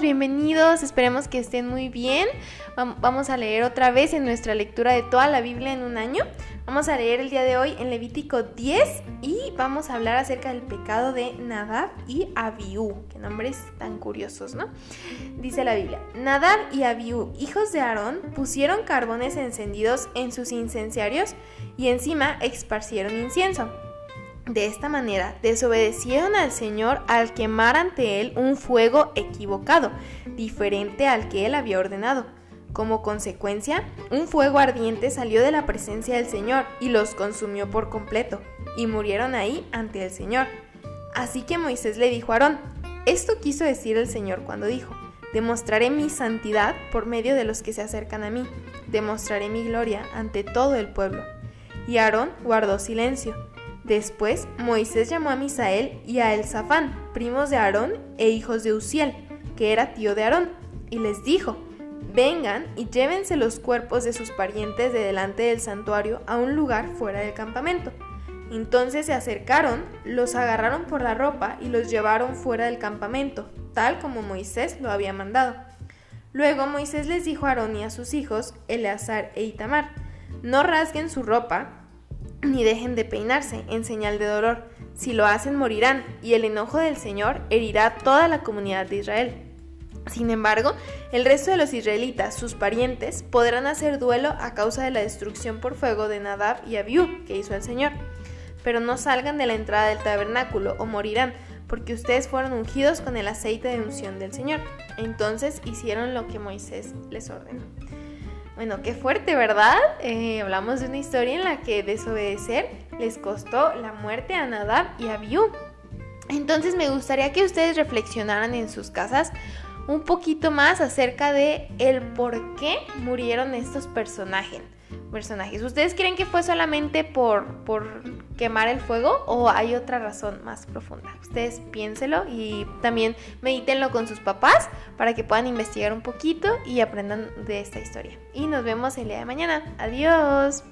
bienvenidos, esperemos que estén muy bien. Vamos a leer otra vez en nuestra lectura de toda la Biblia en un año. Vamos a leer el día de hoy en Levítico 10 y vamos a hablar acerca del pecado de Nadab y Abiú. Qué nombres tan curiosos, ¿no? Dice la Biblia, Nadab y Abiú, hijos de Aarón, pusieron carbones encendidos en sus incenciarios y encima esparcieron incienso. De esta manera desobedecieron al Señor al quemar ante Él un fuego equivocado, diferente al que Él había ordenado. Como consecuencia, un fuego ardiente salió de la presencia del Señor y los consumió por completo, y murieron ahí ante el Señor. Así que Moisés le dijo a Aarón, esto quiso decir el Señor cuando dijo, demostraré mi santidad por medio de los que se acercan a mí, demostraré mi gloria ante todo el pueblo. Y Aarón guardó silencio. Después Moisés llamó a Misael y a Elzafán, primos de Aarón e hijos de Uziel, que era tío de Aarón, y les dijo, vengan y llévense los cuerpos de sus parientes de delante del santuario a un lugar fuera del campamento. Entonces se acercaron, los agarraron por la ropa y los llevaron fuera del campamento, tal como Moisés lo había mandado. Luego Moisés les dijo a Aarón y a sus hijos, Eleazar e Itamar, no rasguen su ropa ni dejen de peinarse en señal de dolor. Si lo hacen morirán, y el enojo del Señor herirá a toda la comunidad de Israel. Sin embargo, el resto de los israelitas, sus parientes, podrán hacer duelo a causa de la destrucción por fuego de Nadab y Abiú que hizo el Señor. Pero no salgan de la entrada del tabernáculo o morirán, porque ustedes fueron ungidos con el aceite de unción del Señor. Entonces hicieron lo que Moisés les ordenó. Bueno, qué fuerte, ¿verdad? Eh, hablamos de una historia en la que desobedecer les costó la muerte a Nadab y a Abiú. Entonces me gustaría que ustedes reflexionaran en sus casas un poquito más acerca de el por qué murieron estos personajes personajes. ¿Ustedes creen que fue solamente por, por quemar el fuego o hay otra razón más profunda. Ustedes piénselo y también medítenlo con sus papás para que puedan investigar un poquito y aprendan de esta historia. Y nos vemos el día de mañana. Adiós.